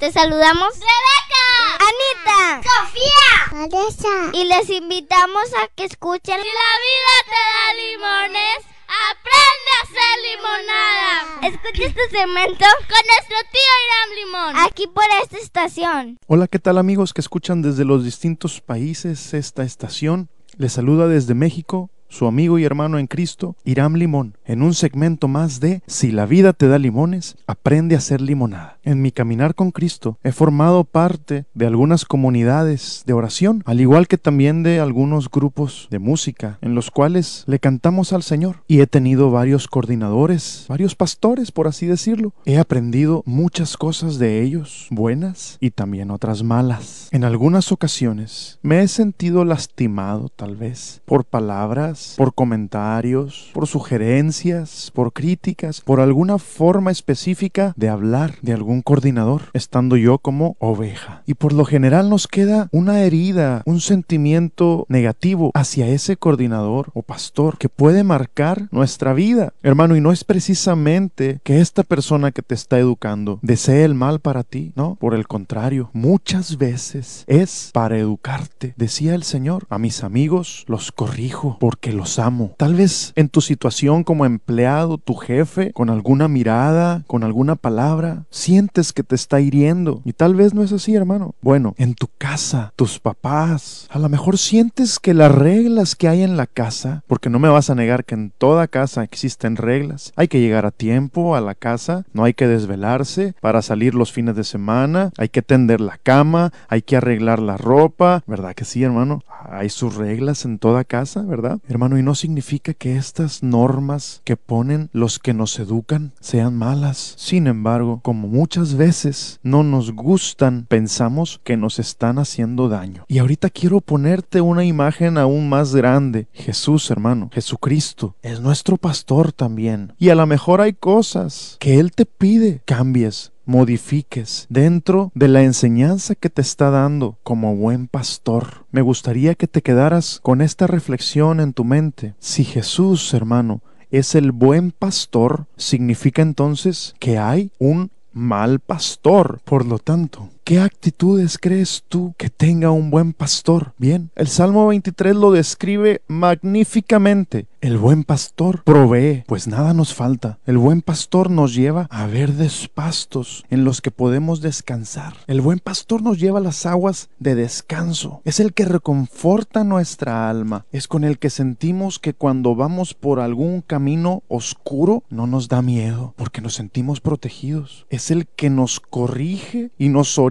Te saludamos Rebeca, Anita, Sofía, Vanessa. y les invitamos a que escuchen Si la vida te da limones, aprende a hacer limonada. Escucha este segmento Con nuestro tío Irán Limón. aquí por esta estación. Hola, ¿qué tal amigos que escuchan desde los distintos países esta estación? Les saluda desde México su amigo y hermano en Cristo, Iram Limón, en un segmento más de Si la vida te da limones, aprende a hacer limonada. En mi caminar con Cristo he formado parte de algunas comunidades de oración, al igual que también de algunos grupos de música, en los cuales le cantamos al Señor. Y he tenido varios coordinadores, varios pastores, por así decirlo. He aprendido muchas cosas de ellos, buenas y también otras malas. En algunas ocasiones me he sentido lastimado, tal vez, por palabras por comentarios, por sugerencias, por críticas, por alguna forma específica de hablar de algún coordinador, estando yo como oveja. Y por lo general nos queda una herida, un sentimiento negativo hacia ese coordinador o pastor que puede marcar nuestra vida. Hermano, y no es precisamente que esta persona que te está educando desee el mal para ti, no, por el contrario, muchas veces es para educarte. Decía el Señor, a mis amigos los corrijo porque los amo. Tal vez en tu situación como empleado, tu jefe, con alguna mirada, con alguna palabra, sientes que te está hiriendo. Y tal vez no es así, hermano. Bueno, en tu casa, tus papás, a lo mejor sientes que las reglas que hay en la casa, porque no me vas a negar que en toda casa existen reglas, hay que llegar a tiempo a la casa, no hay que desvelarse para salir los fines de semana, hay que tender la cama, hay que arreglar la ropa, ¿verdad que sí, hermano? Hay sus reglas en toda casa, ¿verdad? Hermano, y no significa que estas normas que ponen los que nos educan sean malas. Sin embargo, como muchas veces no nos gustan, pensamos que nos están haciendo daño. Y ahorita quiero ponerte una imagen aún más grande. Jesús, hermano, Jesucristo, es nuestro pastor también. Y a lo mejor hay cosas que Él te pide cambies, modifiques dentro de la enseñanza que te está dando como buen pastor. Me gustaría que te quedaras con esta reflexión en tu mente. Si Jesús, hermano, es el buen pastor, significa entonces que hay un mal pastor. Por lo tanto, ¿Qué actitudes crees tú que tenga un buen pastor? Bien, el Salmo 23 lo describe magníficamente. El buen pastor provee, pues nada nos falta. El buen pastor nos lleva a verdes pastos en los que podemos descansar. El buen pastor nos lleva a las aguas de descanso. Es el que reconforta nuestra alma. Es con el que sentimos que cuando vamos por algún camino oscuro no nos da miedo, porque nos sentimos protegidos. Es el que nos corrige y nos orienta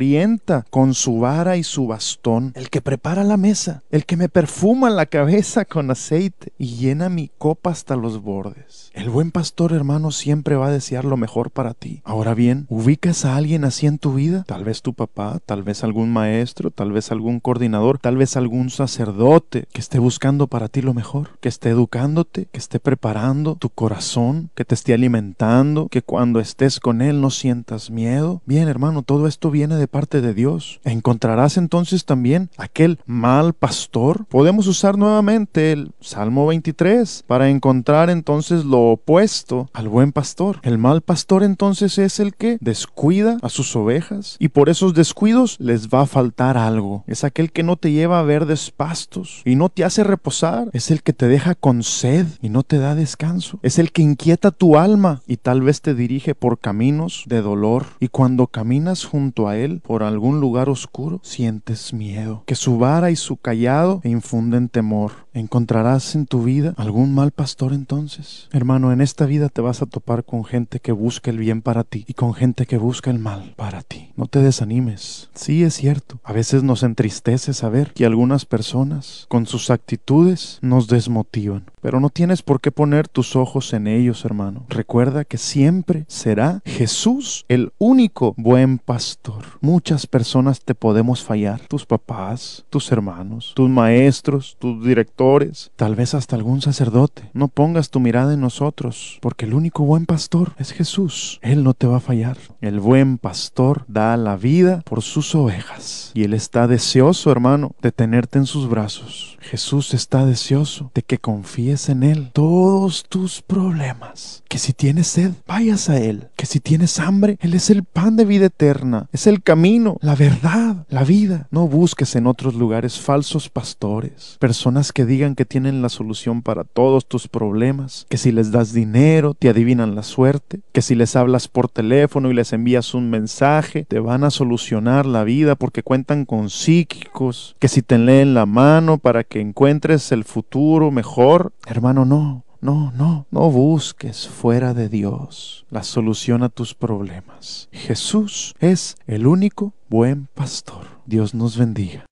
con su vara y su bastón. El que prepara la mesa. El que me perfuma la cabeza con aceite y llena mi copa hasta los bordes. El buen pastor, hermano, siempre va a desear lo mejor para ti. Ahora bien, ¿ubicas a alguien así en tu vida? Tal vez tu papá, tal vez algún maestro, tal vez algún coordinador, tal vez algún sacerdote que esté buscando para ti lo mejor, que esté educándote, que esté preparando tu corazón, que te esté alimentando, que cuando estés con él no sientas miedo. Bien, hermano, todo esto viene de parte de Dios. Encontrarás entonces también aquel mal pastor. Podemos usar nuevamente el Salmo 23 para encontrar entonces lo opuesto al buen pastor. El mal pastor entonces es el que descuida a sus ovejas y por esos descuidos les va a faltar algo. Es aquel que no te lleva a verdes pastos y no te hace reposar. Es el que te deja con sed y no te da descanso. Es el que inquieta tu alma y tal vez te dirige por caminos de dolor. Y cuando caminas junto a él por algún lugar oscuro, sientes miedo. Que su vara y su callado infunden temor. ¿Encontrarás en tu vida algún mal pastor entonces? Hermano, en esta vida te vas a topar con gente que busca el bien para ti y con gente que busca el mal para ti. No te desanimes. Sí, es cierto. A veces nos entristece saber que algunas personas con sus actitudes nos desmotivan. Pero no tienes por qué poner tus ojos en ellos, hermano. Recuerda que siempre será Jesús el único buen pastor. Muchas personas te podemos fallar. Tus papás, tus hermanos, tus maestros, tus directores, tal vez hasta algún sacerdote. No pongas tu mirada en nosotros, porque el único buen pastor es Jesús. Él no te va a fallar. El buen pastor da la vida por sus ovejas. Y Él está deseoso, hermano, de tenerte en sus brazos. Jesús está deseoso de que confíes en Él todos tus problemas. Que si tienes sed, vayas a Él. Que si tienes hambre, Él es el pan de vida eterna. Es el camino, la verdad, la vida. No busques en otros lugares falsos pastores, personas que digan que tienen la solución para todos tus problemas, que si les das dinero, te adivinan la suerte, que si les hablas por teléfono y les envías un mensaje, te van a solucionar la vida porque cuentan con psíquicos, que si te leen la mano para que encuentres el futuro mejor. Hermano, no. No, no, no busques fuera de Dios la solución a tus problemas. Jesús es el único buen pastor. Dios nos bendiga.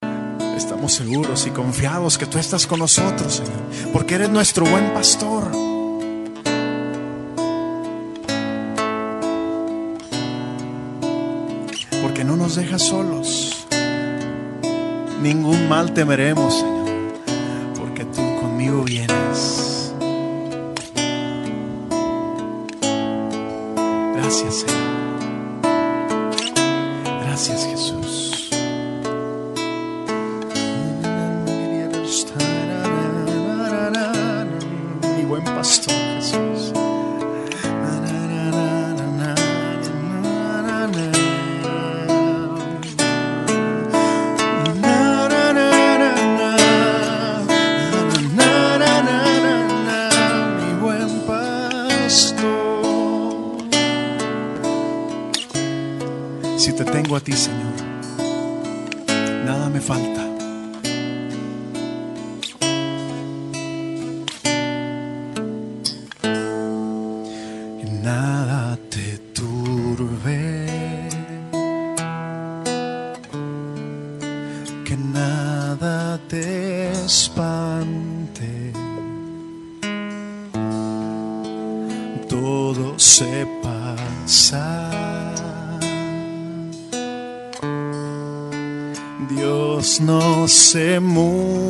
Estamos seguros y confiados que tú estás con nosotros, Señor, porque eres nuestro buen pastor. Porque no nos dejas solos. Ningún mal temeremos, Señor, porque tú conmigo vienes. Gracias, Señor. Gracias, Jesús. Te Dios no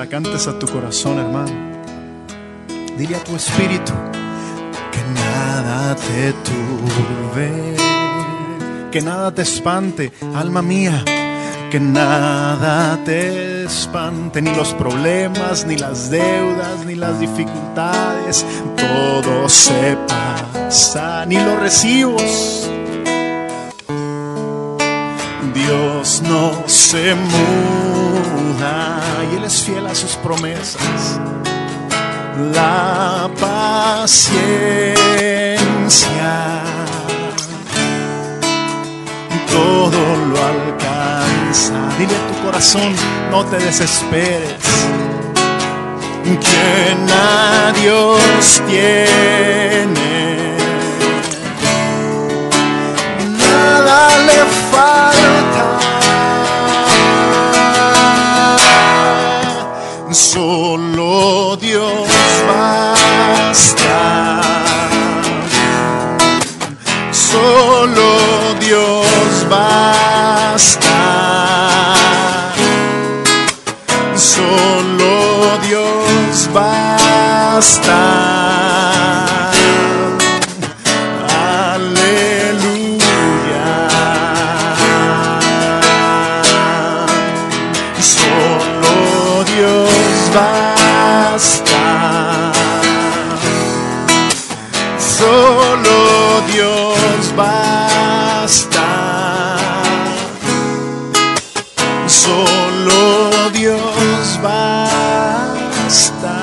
la cantes a tu corazón, hermano. Dile a tu espíritu que nada te turbe, que nada te espante, alma mía, que nada te espante, ni los problemas, ni las deudas, ni las dificultades, todo se pasa, ni los recibos. Dios no se muda y Él es fiel a sus promesas la paciencia todo lo alcanza. Dile a tu corazón, no te desesperes. Quien a Dios tiene, nada le falta. Solo Dios basta.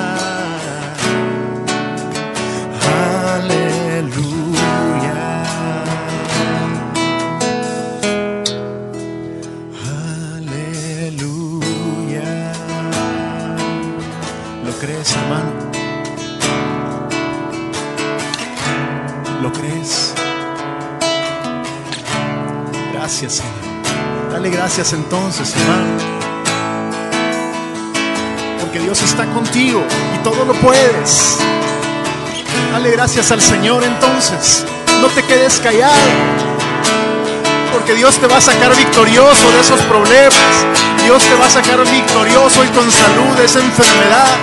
Aleluya. Aleluya. ¿Lo crees, hermano? ¿Lo crees? Gracias, Señor. Dale gracias entonces, hermano. Porque Dios está contigo y todo lo puedes. Dale gracias al Señor entonces. No te quedes callado. Porque Dios te va a sacar victorioso de esos problemas. Dios te va a sacar victorioso y con salud de esa enfermedad.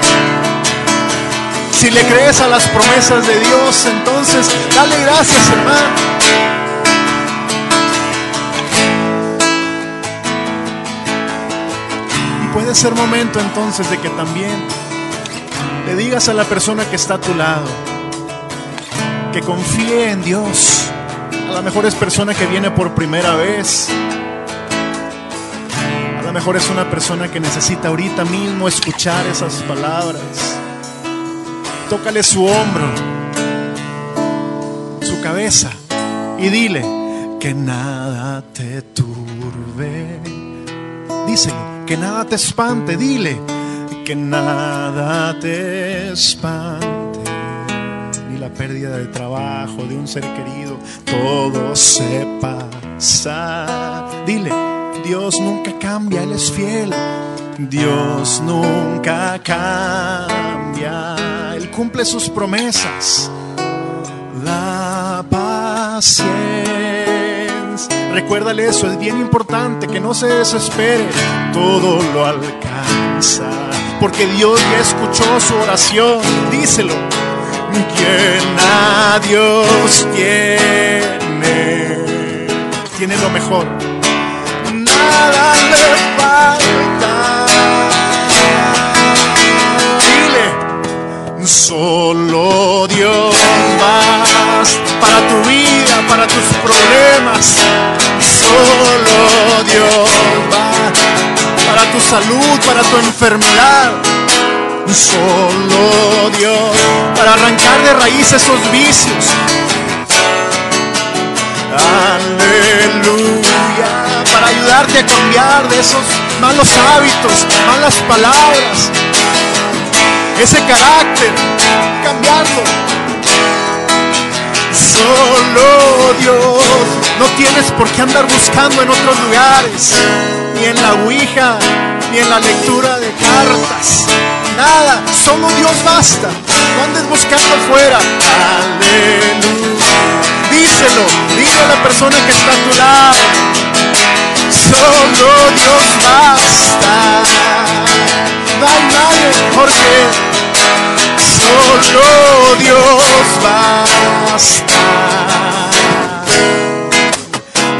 Si le crees a las promesas de Dios, entonces dale gracias, hermano. Puede ser momento entonces de que también le digas a la persona que está a tu lado que confíe en Dios. A lo mejor es persona que viene por primera vez. A lo mejor es una persona que necesita ahorita mismo escuchar esas palabras. Tócale su hombro, su cabeza y dile que nada te turbe. Díselo, que nada te espante, dile que nada te espante. Ni la pérdida de trabajo, de un ser querido, todo se pasa. Dile, Dios nunca cambia, Él es fiel. Dios nunca cambia, Él cumple sus promesas. La paciencia. Recuérdale eso, es bien importante que no se desespere, todo lo alcanza, porque Dios ya escuchó su oración, díselo. Quien a Dios tiene, tiene lo mejor, nada le falta. Solo Dios basta para tu vida, para tus problemas. Solo Dios va para tu salud, para tu enfermedad. Solo Dios para arrancar de raíz esos vicios. Aleluya. Para ayudarte a cambiar de esos malos hábitos, malas palabras, ese carácter, cambiarlo. Solo Dios. No tienes por qué andar buscando en otros lugares, ni en la Ouija, ni en la lectura de cartas. Nada, solo Dios basta. No andes buscando afuera. Aleluya. Díselo, dile a la persona que está a tu lado. Solo Dios basta. No hay nadie mejor que solo Dios basta.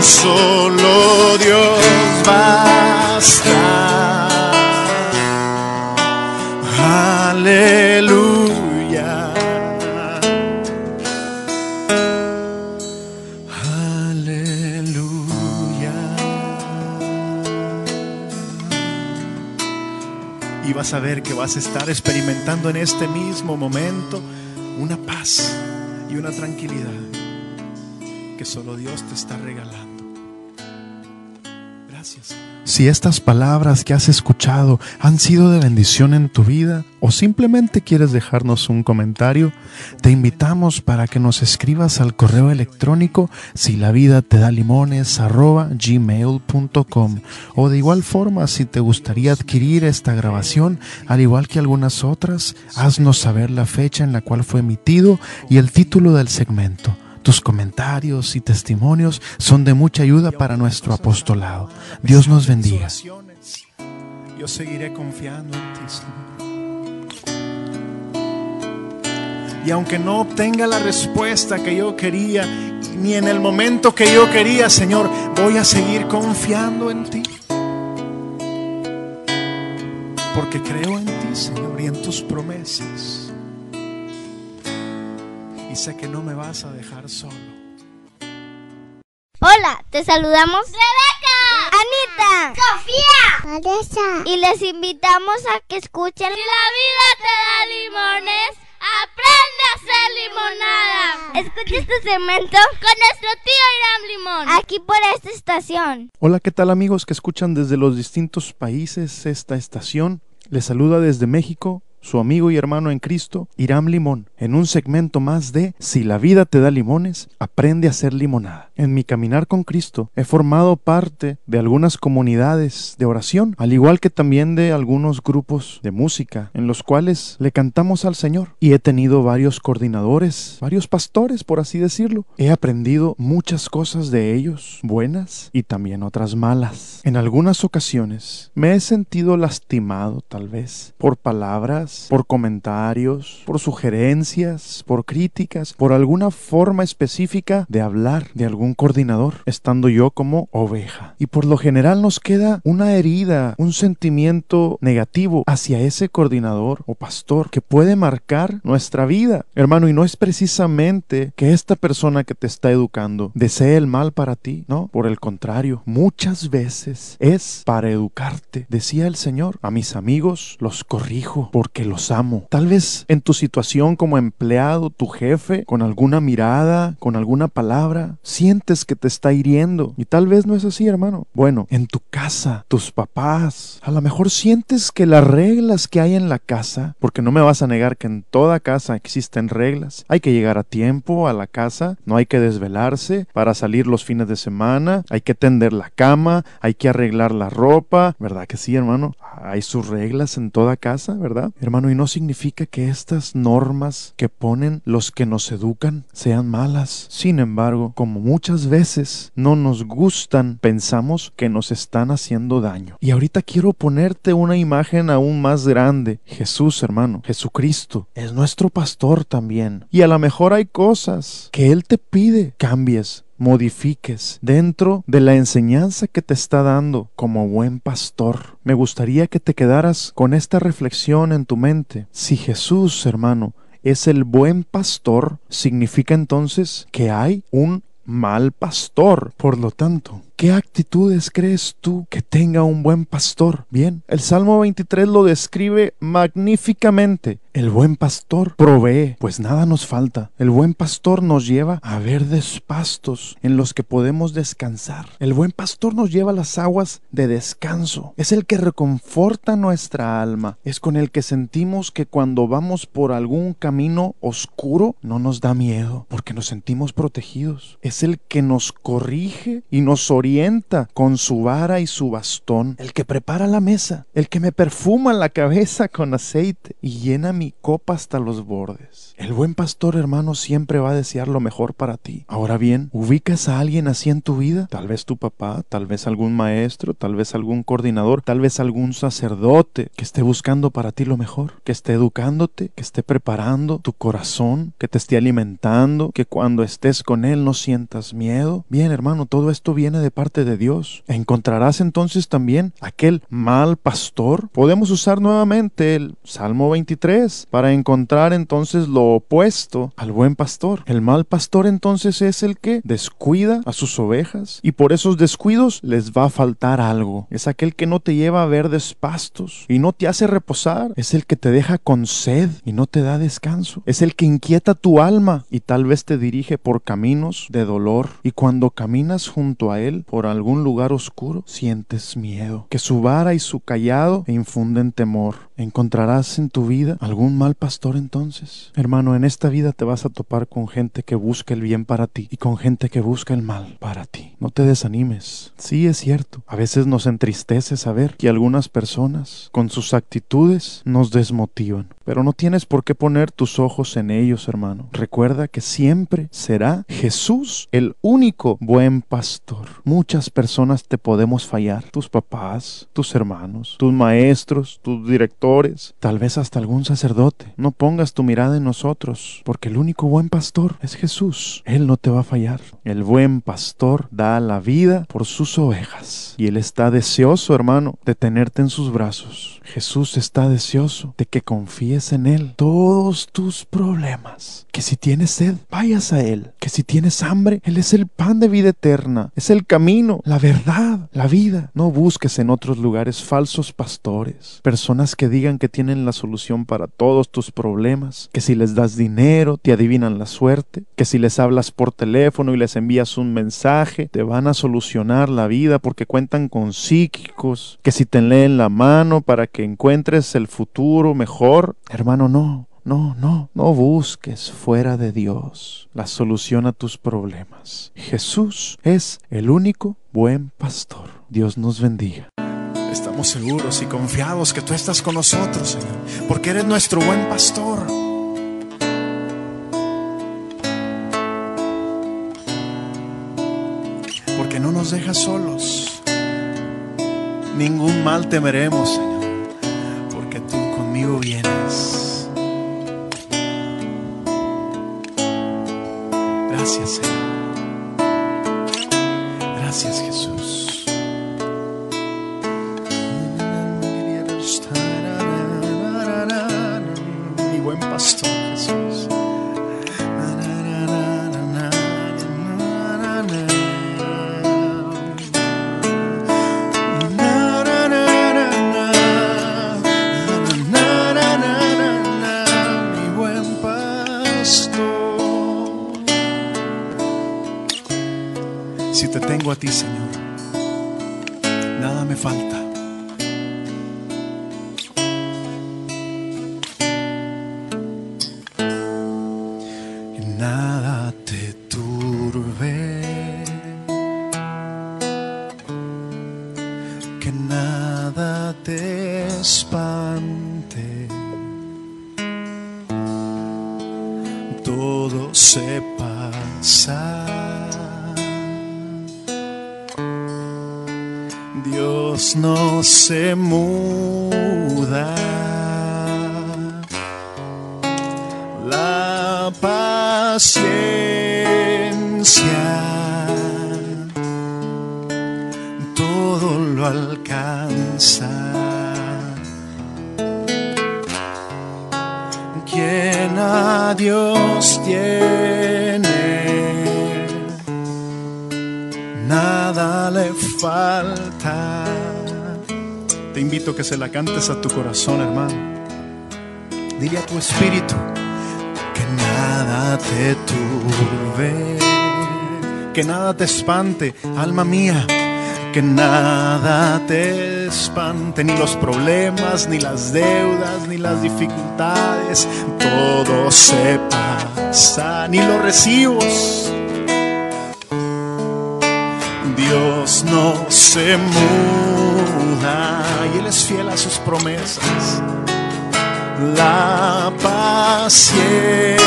Solo Dios basta. Aleluya. Vas a que vas a estar experimentando en este mismo momento una paz y una tranquilidad que solo Dios te está regalando. Gracias. Si estas palabras que has escuchado han sido de bendición en tu vida o simplemente quieres dejarnos un comentario, te invitamos para que nos escribas al correo electrónico si la vida te da limones gmail.com o de igual forma si te gustaría adquirir esta grabación al igual que algunas otras, haznos saber la fecha en la cual fue emitido y el título del segmento. Tus comentarios y testimonios son de mucha ayuda para nuestro apostolado. Dios nos bendiga. Yo seguiré confiando en ti, Señor. Y aunque no obtenga la respuesta que yo quería, ni en el momento que yo quería, Señor, voy a seguir confiando en ti. Porque creo en ti, Señor, y en tus promesas y sé que no me vas a dejar solo. Hola, te saludamos Rebeca, Anita Sofía. Vanessa y les invitamos a que escuchen Si la vida te da limones, aprende a hacer limonada. Escucha este segmento Con nuestro tío Irán Limón. aquí por esta estación. Hola, ¿qué tal amigos que escuchan desde los distintos países esta estación? Les saluda desde México su amigo y hermano en Cristo, Iram Limón, en un segmento más de Si la vida te da limones, aprende a hacer limonada. En mi caminar con Cristo he formado parte de algunas comunidades de oración, al igual que también de algunos grupos de música en los cuales le cantamos al Señor. Y he tenido varios coordinadores, varios pastores, por así decirlo. He aprendido muchas cosas de ellos, buenas y también otras malas. En algunas ocasiones me he sentido lastimado, tal vez, por palabras, por comentarios, por sugerencias, por críticas, por alguna forma específica de hablar de algún coordinador, estando yo como oveja. Y por lo general nos queda una herida, un sentimiento negativo hacia ese coordinador o pastor que puede marcar nuestra vida. Hermano, y no es precisamente que esta persona que te está educando desee el mal para ti, no, por el contrario, muchas veces es para educarte. Decía el Señor, a mis amigos los corrijo porque los amo. Tal vez en tu situación como empleado, tu jefe, con alguna mirada, con alguna palabra, sientes que te está hiriendo. Y tal vez no es así, hermano. Bueno, en tu casa, tus papás, a lo mejor sientes que las reglas que hay en la casa, porque no me vas a negar que en toda casa existen reglas, hay que llegar a tiempo a la casa, no hay que desvelarse para salir los fines de semana, hay que tender la cama, hay que arreglar la ropa, ¿verdad que sí, hermano? Hay sus reglas en toda casa, ¿verdad? Hermano, y no significa que estas normas que ponen los que nos educan sean malas. Sin embargo, como muchas veces no nos gustan, pensamos que nos están haciendo daño. Y ahorita quiero ponerte una imagen aún más grande. Jesús, hermano, Jesucristo, es nuestro pastor también. Y a lo mejor hay cosas que Él te pide cambies, modifiques dentro de la enseñanza que te está dando como buen pastor. Me gustaría que te quedaras con esta reflexión en tu mente. Si Jesús, hermano, es el buen pastor, significa entonces que hay un mal pastor. Por lo tanto, ¿Qué actitudes crees tú que tenga un buen pastor? Bien, el Salmo 23 lo describe magníficamente. El buen pastor provee, pues nada nos falta. El buen pastor nos lleva a verdes pastos en los que podemos descansar. El buen pastor nos lleva a las aguas de descanso. Es el que reconforta nuestra alma. Es con el que sentimos que cuando vamos por algún camino oscuro no nos da miedo, porque nos sentimos protegidos. Es el que nos corrige y nos orienta con su vara y su bastón. El que prepara la mesa. El que me perfuma la cabeza con aceite y llena mi copa hasta los bordes. El buen pastor hermano siempre va a desear lo mejor para ti. Ahora bien, ¿ubicas a alguien así en tu vida? Tal vez tu papá, tal vez algún maestro, tal vez algún coordinador, tal vez algún sacerdote que esté buscando para ti lo mejor, que esté educándote, que esté preparando tu corazón, que te esté alimentando, que cuando estés con él no sientas miedo. Bien hermano, todo esto viene de parte de Dios. Encontrarás entonces también aquel mal pastor. Podemos usar nuevamente el Salmo 23 para encontrar entonces lo opuesto al buen pastor. El mal pastor entonces es el que descuida a sus ovejas y por esos descuidos les va a faltar algo. Es aquel que no te lleva a verdes pastos y no te hace reposar. Es el que te deja con sed y no te da descanso. Es el que inquieta tu alma y tal vez te dirige por caminos de dolor. Y cuando caminas junto a él por algún lugar oscuro, sientes miedo. Que su vara y su callado infunden temor. ¿Encontrarás en tu vida algún mal pastor entonces? Hermano, en esta vida te vas a topar con gente que busca el bien para ti y con gente que busca el mal para ti. No te desanimes. Sí, es cierto. A veces nos entristece saber que algunas personas con sus actitudes nos desmotivan. Pero no tienes por qué poner tus ojos en ellos, hermano. Recuerda que siempre será Jesús el único buen pastor. Muchas personas te podemos fallar. Tus papás, tus hermanos, tus maestros, tus directores, tal vez hasta algún sacerdote. No pongas tu mirada en nosotros, porque el único buen pastor es Jesús. Él no te va a fallar. El buen pastor da la vida por sus ovejas. Y Él está deseoso, hermano, de tenerte en sus brazos. Jesús está deseoso de que confíes en Él todos tus problemas. Que si tienes sed, vayas a Él. Que si tienes hambre, Él es el pan de vida eterna. Es el camino, la verdad, la vida. No busques en otros lugares falsos pastores, personas que digan que tienen la solución para todos tus problemas, que si les das dinero te adivinan la suerte, que si les hablas por teléfono y les envías un mensaje te van a solucionar la vida porque cuentan con psíquicos, que si te leen la mano para que encuentres el futuro mejor. Hermano, no. No, no, no busques fuera de Dios la solución a tus problemas. Jesús es el único buen pastor. Dios nos bendiga. Estamos seguros y confiados que tú estás con nosotros, Señor, porque eres nuestro buen pastor. Porque no nos dejas solos. Ningún mal temeremos, Señor, conmigo vienes. Gracias, Señor. Paciencia todo lo alcanza. Quien a Dios tiene, nada le falta. Te invito a que se la cantes a tu corazón, hermano. Dile a tu espíritu nada te turbe, que nada te espante, alma mía, que nada te espante, ni los problemas, ni las deudas, ni las dificultades, todo se pasa, ni los recibos. Dios no se muda y Él es fiel a sus promesas la paciencia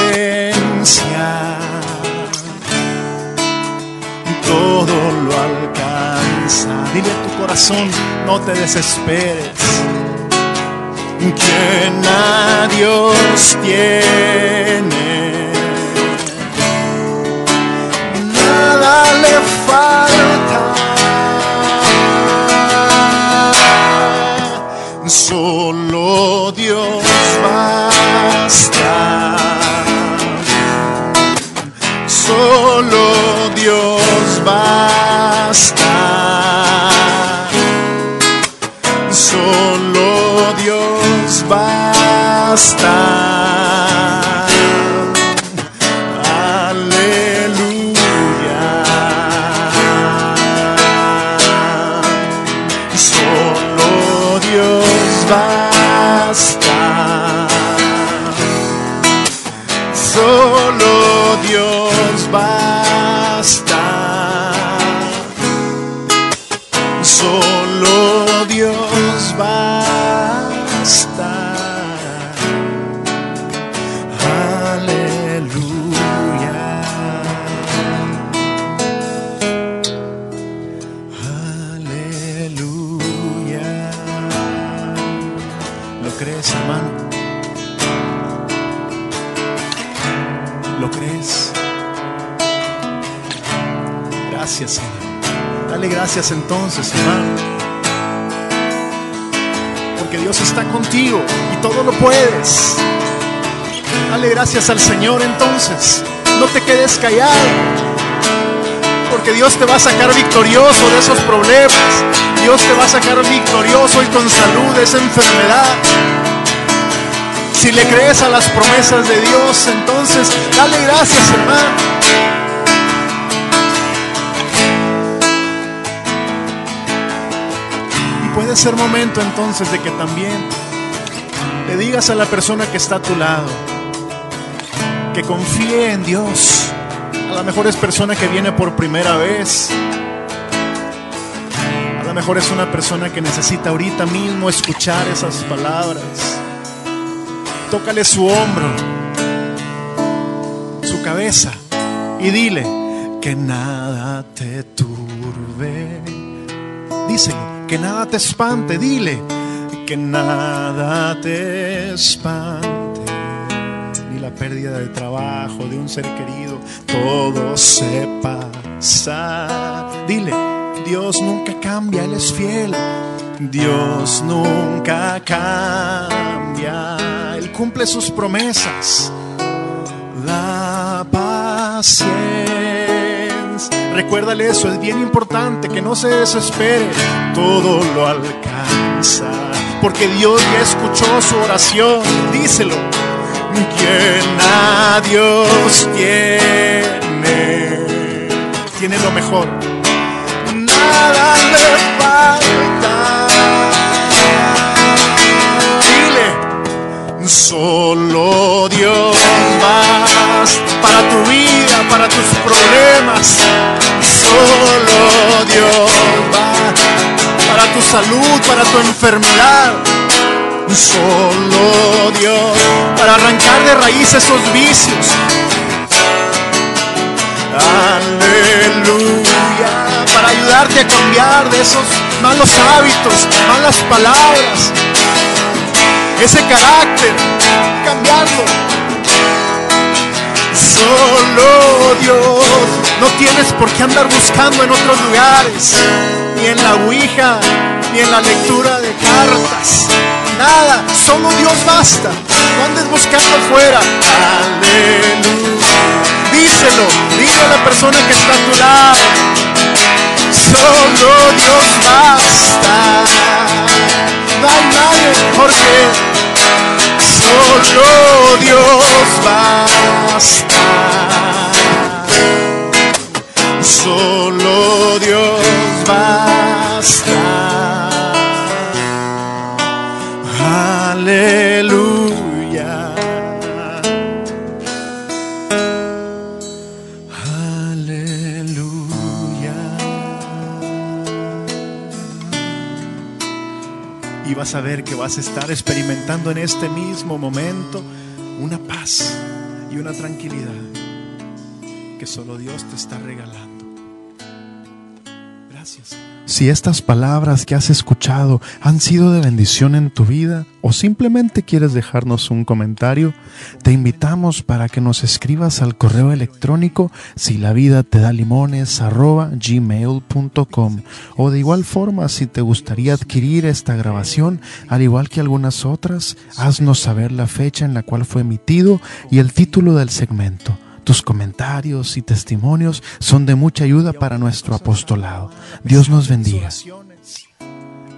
todo lo alcanza. Dile a tu corazón, no te desesperes. Quien a Dios tiene, nada le falta. Basta. Entonces, hermano. Porque Dios está contigo y todo lo puedes. Dale gracias al Señor entonces. No te quedes callado. porque Dios te va a sacar victorioso de esos problemas. Dios te va a sacar victorioso y con salud de esa enfermedad. Si le crees a las promesas de Dios, entonces dale gracias, hermano. Puede ser momento entonces de que también le digas a la persona que está a tu lado que confíe en Dios. A lo mejor es persona que viene por primera vez. A lo mejor es una persona que necesita ahorita mismo escuchar esas palabras. Tócale su hombro, su cabeza y dile que nada te turbe. Díselo, que nada te espante, dile que nada te espante. Ni la pérdida de trabajo, de un ser querido, todo se pasa. Dile, Dios nunca cambia, Él es fiel. Dios nunca cambia, Él cumple sus promesas. La paciencia. Recuérdale eso, es bien importante que no se desespere, todo lo alcanza, porque Dios ya escuchó su oración, díselo. Quien a Dios tiene, tiene lo mejor, nada le falta. Dile, solo Dios más para tu vida, para tus problemas. Solo Dios para tu salud, para tu enfermedad. Solo Dios para arrancar de raíz esos vicios. Aleluya. Para ayudarte a cambiar de esos malos hábitos, malas palabras. Ese carácter, cambiarlo. Solo Dios. No tienes por qué andar buscando en otros lugares, ni en la Ouija, ni en la lectura de cartas. Nada, solo Dios basta. No andes buscando afuera. Aleluya. Díselo, dile a la persona que está a tu lado. Solo Dios basta. No hay nadie mejor que solo Dios basta. Solo Dios basta. Aleluya. Vas a ver que vas a estar experimentando en este mismo momento una paz y una tranquilidad que solo Dios te está regalando. Gracias. Si estas palabras que has escuchado han sido de bendición en tu vida o simplemente quieres dejarnos un comentario, te invitamos para que nos escribas al correo electrónico si la vida te da limones gmail.com o de igual forma si te gustaría adquirir esta grabación al igual que algunas otras, haznos saber la fecha en la cual fue emitido y el título del segmento. Tus comentarios y testimonios son de mucha ayuda para nuestro apostolado. Dios nos bendiga.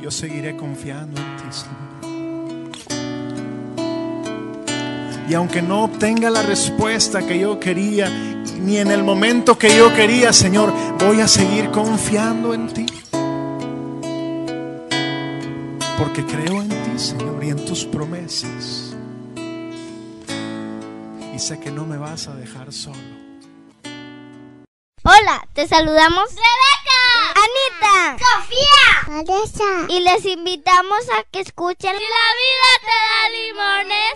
Yo seguiré confiando en ti, Señor. Y aunque no obtenga la respuesta que yo quería, ni en el momento que yo quería, Señor, voy a seguir confiando en ti. Porque creo en ti, Señor, y en tus promesas sé que no me vas a dejar solo. Hola, te saludamos Rebeca, Anita, Sofía. Vanessa y les invitamos a que escuchen Si la vida te da limones,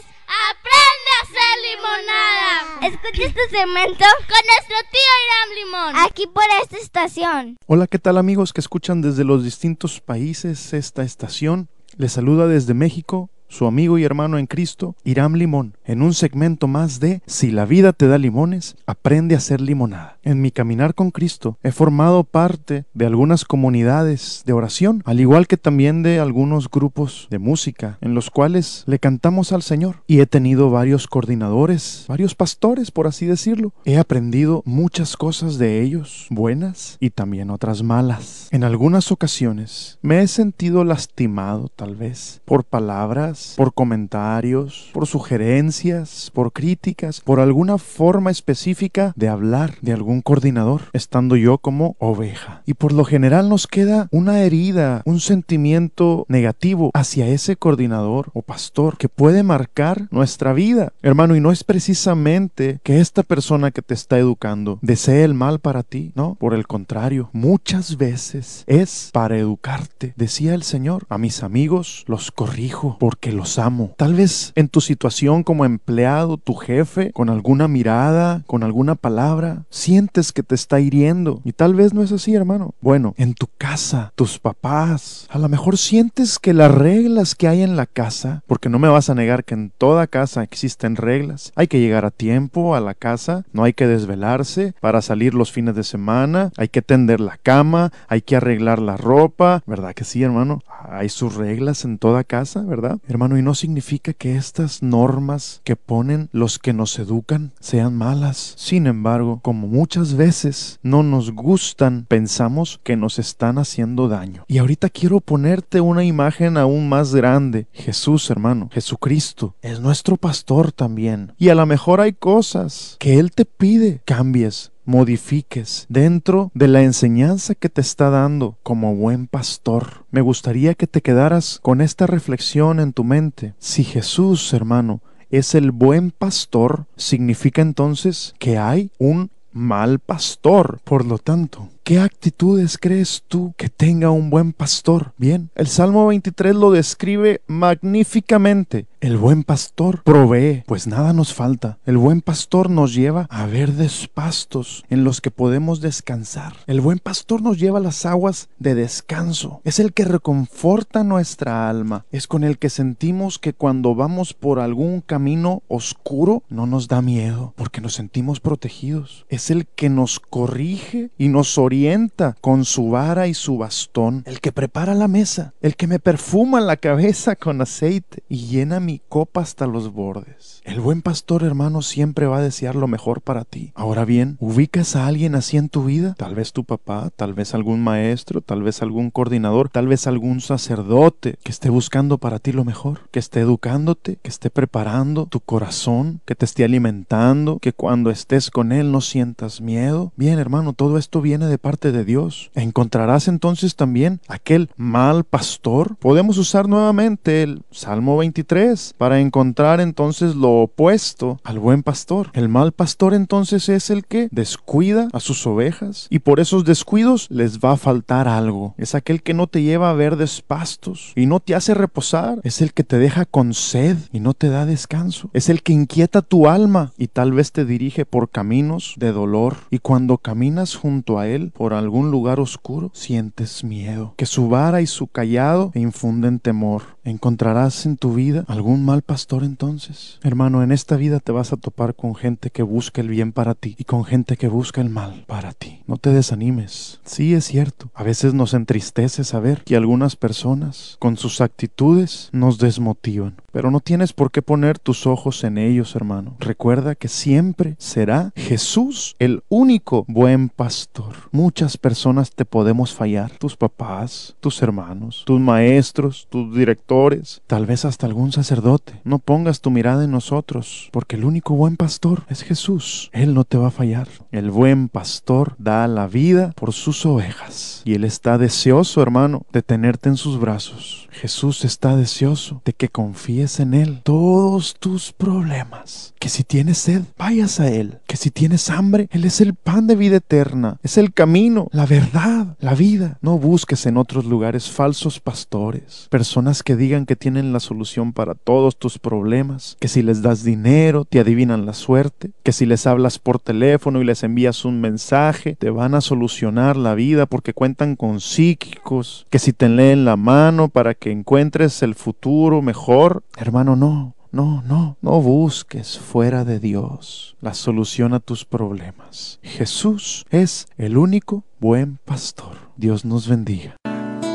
aprende a hacer limonada. Escucha este segmento Con nuestro tío Irán Limón. aquí por esta estación. Hola, ¿qué tal amigos que escuchan desde los distintos países esta estación? Les saluda desde México su amigo y hermano en Cristo, Iram Limón, en un segmento más de Si la vida te da limones, aprende a hacer limonada. En mi caminar con Cristo he formado parte de algunas comunidades de oración, al igual que también de algunos grupos de música, en los cuales le cantamos al Señor. Y he tenido varios coordinadores, varios pastores, por así decirlo. He aprendido muchas cosas de ellos, buenas y también otras malas. En algunas ocasiones me he sentido lastimado, tal vez, por palabras, por comentarios, por sugerencias, por críticas, por alguna forma específica de hablar de algún coordinador, estando yo como oveja. Y por lo general nos queda una herida, un sentimiento negativo hacia ese coordinador o pastor que puede marcar nuestra vida. Hermano, y no es precisamente que esta persona que te está educando desee el mal para ti, no, por el contrario, muchas veces es para educarte. Decía el Señor, a mis amigos los corrijo porque los amo. Tal vez en tu situación como empleado, tu jefe, con alguna mirada, con alguna palabra, sientes que te está hiriendo. Y tal vez no es así, hermano. Bueno, en tu casa, tus papás, a lo mejor sientes que las reglas que hay en la casa, porque no me vas a negar que en toda casa existen reglas, hay que llegar a tiempo a la casa, no hay que desvelarse para salir los fines de semana, hay que tender la cama, hay que arreglar la ropa, ¿verdad que sí, hermano? Hay sus reglas en toda casa, ¿verdad? Hermano, y no significa que estas normas que ponen los que nos educan sean malas. Sin embargo, como muchas veces no nos gustan, pensamos que nos están haciendo daño. Y ahorita quiero ponerte una imagen aún más grande. Jesús, hermano, Jesucristo, es nuestro pastor también. Y a lo mejor hay cosas que Él te pide cambies, modifiques dentro de la enseñanza que te está dando como buen pastor. Me gustaría que te quedaras con esta reflexión en tu mente. Si Jesús, hermano, es el buen pastor, significa entonces que hay un mal pastor. Por lo tanto, ¿Qué actitudes crees tú que tenga un buen pastor? Bien, el Salmo 23 lo describe magníficamente. El buen pastor provee, pues nada nos falta. El buen pastor nos lleva a verdes pastos en los que podemos descansar. El buen pastor nos lleva a las aguas de descanso. Es el que reconforta nuestra alma. Es con el que sentimos que cuando vamos por algún camino oscuro no nos da miedo, porque nos sentimos protegidos. Es el que nos corrige y nos orienta orienta con su vara y su bastón, el que prepara la mesa, el que me perfuma la cabeza con aceite y llena mi copa hasta los bordes. El buen pastor hermano siempre va a desear lo mejor para ti. Ahora bien, ¿ubicas a alguien así en tu vida? Tal vez tu papá, tal vez algún maestro, tal vez algún coordinador, tal vez algún sacerdote que esté buscando para ti lo mejor, que esté educándote, que esté preparando tu corazón, que te esté alimentando, que cuando estés con él no sientas miedo. Bien, hermano, todo esto viene de parte de Dios. Encontrarás entonces también aquel mal pastor. Podemos usar nuevamente el Salmo 23 para encontrar entonces lo opuesto al buen pastor. El mal pastor entonces es el que descuida a sus ovejas y por esos descuidos les va a faltar algo. Es aquel que no te lleva a verdes pastos y no te hace reposar. Es el que te deja con sed y no te da descanso. Es el que inquieta tu alma y tal vez te dirige por caminos de dolor. Y cuando caminas junto a él, por algún lugar oscuro, sientes miedo, que su vara y su callado infunden temor. ¿Encontrarás en tu vida algún mal pastor entonces? Hermano, en esta vida te vas a topar con gente que busca el bien para ti y con gente que busca el mal para ti. No te desanimes. Sí, es cierto. A veces nos entristece saber que algunas personas, con sus actitudes, nos desmotivan. Pero no tienes por qué poner tus ojos en ellos, hermano. Recuerda que siempre será Jesús el único buen pastor. Muchas personas te podemos fallar. Tus papás, tus hermanos, tus maestros, tus directores, tal vez hasta algún sacerdote. No pongas tu mirada en nosotros, porque el único buen pastor es Jesús. Él no te va a fallar. El buen pastor da la vida por sus ovejas. Y Él está deseoso, hermano, de tenerte en sus brazos. Jesús está deseoso de que confíes en Él todos tus problemas. Que si tienes sed, vayas a Él. Que si tienes hambre, Él es el pan de vida eterna. Es el camino la verdad, la vida. No busques en otros lugares falsos pastores, personas que digan que tienen la solución para todos tus problemas, que si les das dinero te adivinan la suerte, que si les hablas por teléfono y les envías un mensaje te van a solucionar la vida porque cuentan con psíquicos, que si te leen la mano para que encuentres el futuro mejor. Hermano, no. No, no, no busques fuera de Dios la solución a tus problemas. Jesús es el único buen pastor. Dios nos bendiga.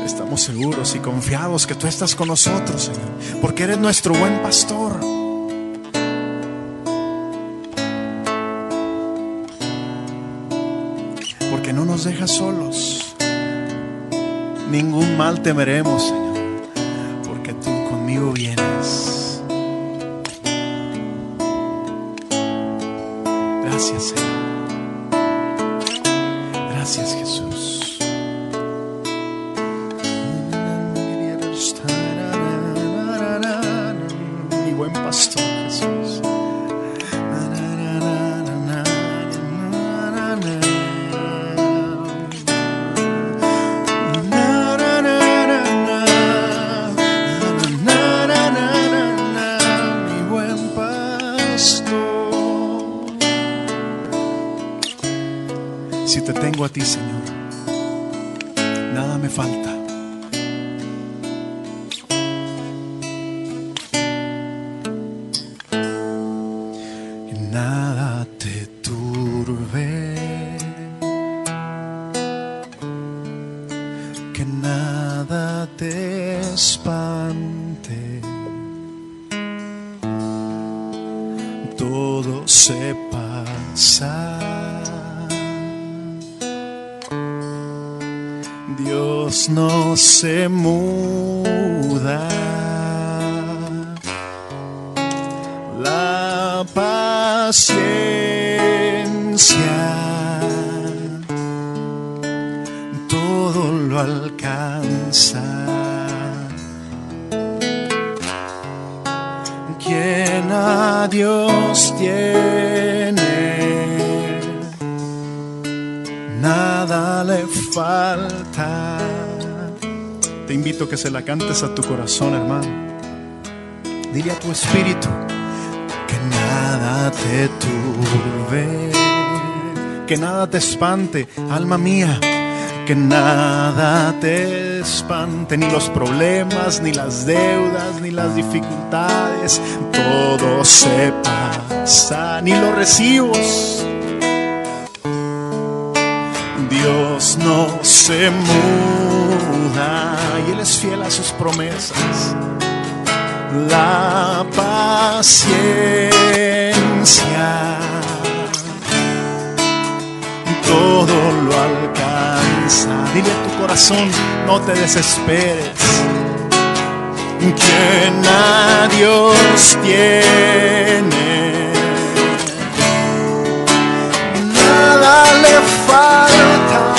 Estamos seguros y confiados que tú estás con nosotros, Señor, porque eres nuestro buen pastor. Porque no nos dejas solos. Ningún mal temeremos, Señor, porque tú conmigo vienes. Gracias, Señor. Gracias, Jesús. Mi buen pastor A ti, Señor, Dios Te invito a que se la cantes a tu corazón, hermano. Dile a tu espíritu que nada te turbe, que nada te espante, alma mía, que nada te espante, ni los problemas, ni las deudas, ni las dificultades, todo se pasa, ni los recibos. Dios no se y Él es fiel a sus promesas la paciencia todo lo alcanza. Dile a tu corazón, no te desesperes. Quien a Dios tiene, nada le falta.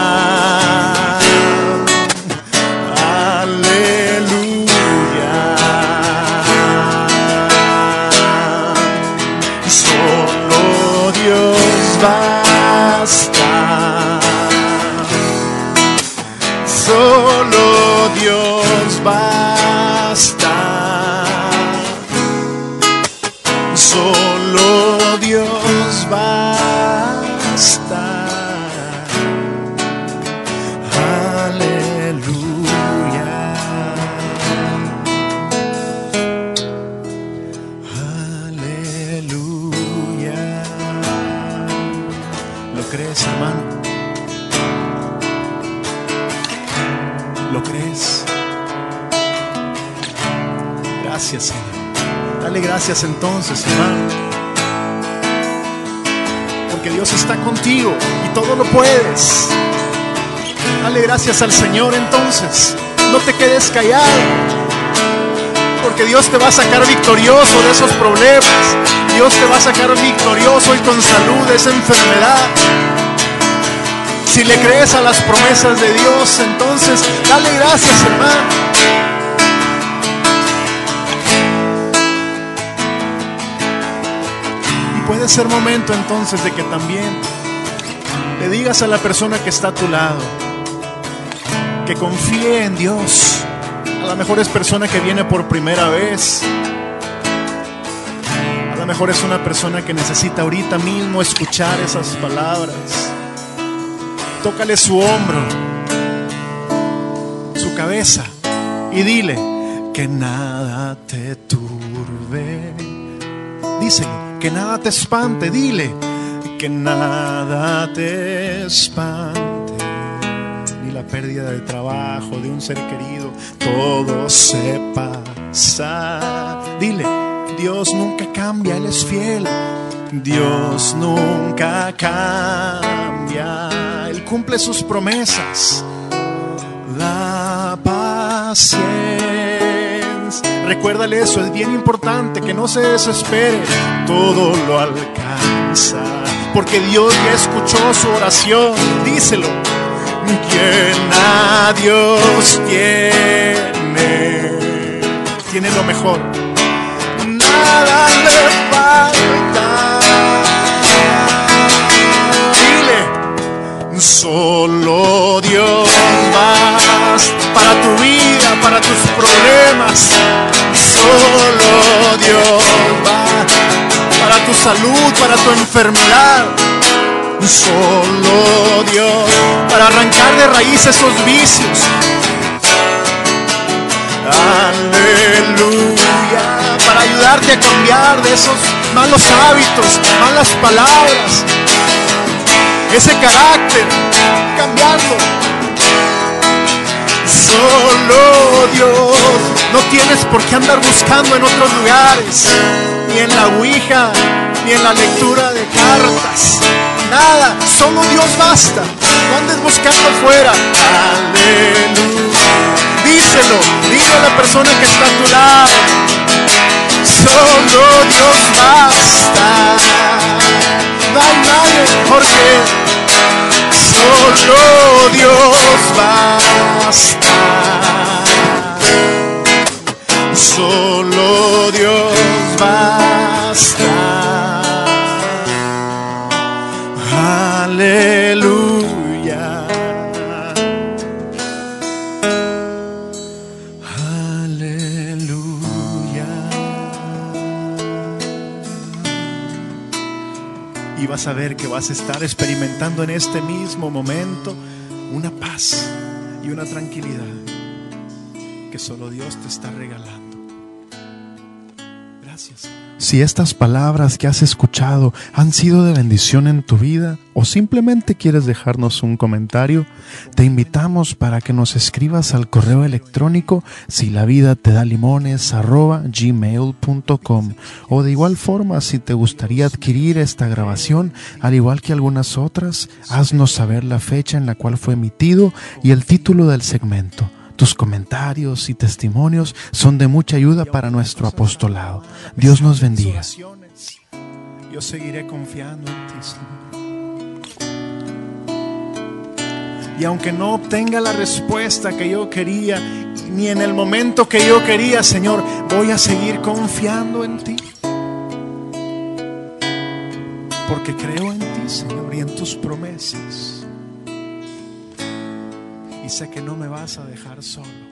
Gracias al Señor entonces. No te quedes callado. porque Dios te va a sacar victorioso de esos problemas. Dios te va a sacar victorioso y con salud de esa enfermedad. Si le crees a las promesas de Dios, entonces dale gracias, hermano. Y puede ser momento entonces de que también le digas a la persona que está a tu lado que confíe en Dios. A lo mejor es persona que viene por primera vez. A lo mejor es una persona que necesita ahorita mismo escuchar esas palabras. Tócale su hombro, su cabeza y dile que nada te turbe. Díselo, que nada te espante, dile que nada te espante. La pérdida de trabajo, de un ser querido, todo se pasa. Dile, Dios nunca cambia, Él es fiel. Dios nunca cambia, Él cumple sus promesas. La paciencia. Recuérdale eso, es bien importante que no se desespere, todo lo alcanza, porque Dios ya escuchó su oración, díselo. A Dios tiene, tiene lo mejor, nada le falta. Dile, solo Dios más para tu vida, para tus problemas. Solo Dios va para tu salud, para tu enfermedad. Solo Dios para arrancar de raíz esos vicios. Aleluya. Para ayudarte a cambiar de esos malos hábitos, malas palabras, ese carácter, cambiarlo. Solo Dios. No tienes por qué andar buscando en otros lugares, ni en la Ouija, ni en la lectura de cartas. Nada, solo Dios basta. No andes buscando afuera. Aleluya. Díselo, dile a la persona que está a tu lado. Solo Dios basta. No hay nadie mejor que solo Dios basta. Solo Dios basta. Aleluya. Aleluya. Y vas a ver que vas a estar experimentando en este mismo momento una paz y una tranquilidad que solo Dios te está regalando. Si estas palabras que has escuchado han sido de bendición en tu vida o simplemente quieres dejarnos un comentario, te invitamos para que nos escribas al correo electrónico si la vida te da limones gmail.com o de igual forma si te gustaría adquirir esta grabación al igual que algunas otras, haznos saber la fecha en la cual fue emitido y el título del segmento. Tus comentarios y testimonios son de mucha ayuda para nuestro apostolado. Dios nos bendiga. Yo seguiré confiando en ti, Señor. Y aunque no obtenga la respuesta que yo quería, ni en el momento que yo quería, Señor, voy a seguir confiando en ti. Porque creo en ti, Señor, y en tus promesas. Sé que no me vas a dejar solo.